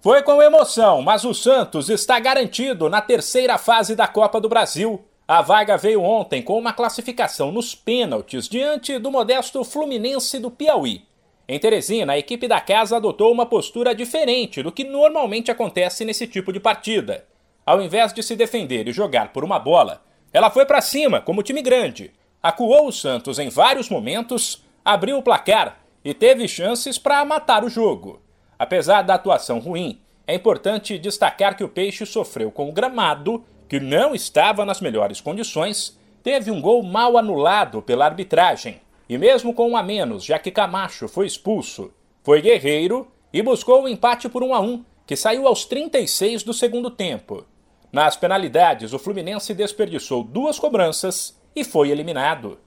Foi com emoção, mas o Santos está garantido na terceira fase da Copa do Brasil. A vaga veio ontem com uma classificação nos pênaltis diante do modesto Fluminense do Piauí. Em Teresina, a equipe da casa adotou uma postura diferente do que normalmente acontece nesse tipo de partida. Ao invés de se defender e jogar por uma bola, ela foi para cima como time grande, acuou o Santos em vários momentos, abriu o placar e teve chances para matar o jogo. Apesar da atuação ruim, é importante destacar que o Peixe sofreu com o gramado, que não estava nas melhores condições, teve um gol mal anulado pela arbitragem, e mesmo com um a menos, já que Camacho foi expulso, foi guerreiro e buscou o empate por 1 a 1, que saiu aos 36 do segundo tempo. Nas penalidades, o Fluminense desperdiçou duas cobranças e foi eliminado.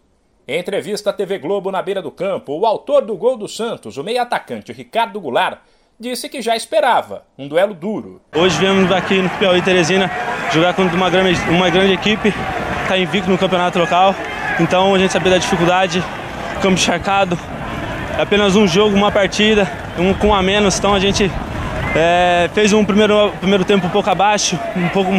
Em entrevista à TV Globo na beira do campo, o autor do gol do Santos, o meio-atacante Ricardo Goulart, disse que já esperava um duelo duro. Hoje viemos aqui no Piauí Teresina jogar contra uma grande, uma grande equipe, está invicto no campeonato local, então a gente sabia da dificuldade, campo encharcado, é apenas um jogo, uma partida, um com a menos, então a gente é, fez um primeiro, primeiro tempo um pouco abaixo, um pouco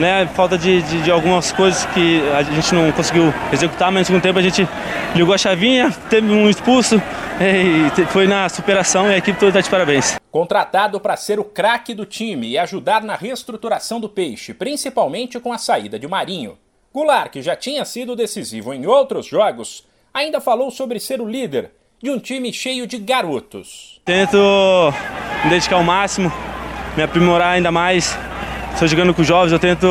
né, falta de, de, de, algumas coisas que a gente não conseguiu executar, mas no segundo tempo a gente ligou a chavinha, teve um expulso, e foi na superação e a equipe toda está de parabéns. Contratado para ser o craque do time e ajudar na reestruturação do Peixe, principalmente com a saída de Marinho. Goulart, que já tinha sido decisivo em outros jogos, ainda falou sobre ser o líder de um time cheio de garotos. Tento me dedicar ao máximo, me aprimorar ainda mais. Estou jogando com jovens, eu tento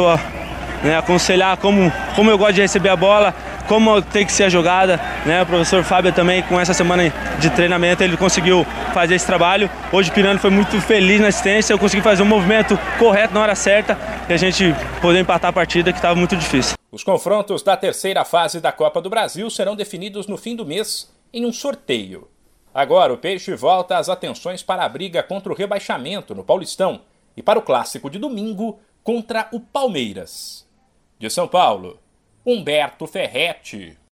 né, aconselhar como, como eu gosto de receber a bola, como tem que ser a jogada. Né? O professor Fábio também, com essa semana de treinamento, ele conseguiu fazer esse trabalho. Hoje o Pirano foi muito feliz na assistência, eu consegui fazer um movimento correto na hora certa e a gente poder empatar a partida que estava muito difícil. Os confrontos da terceira fase da Copa do Brasil serão definidos no fim do mês em um sorteio. Agora o Peixe volta as atenções para a briga contra o rebaixamento no Paulistão e para o clássico de domingo contra o Palmeiras. De São Paulo, Humberto Ferretti.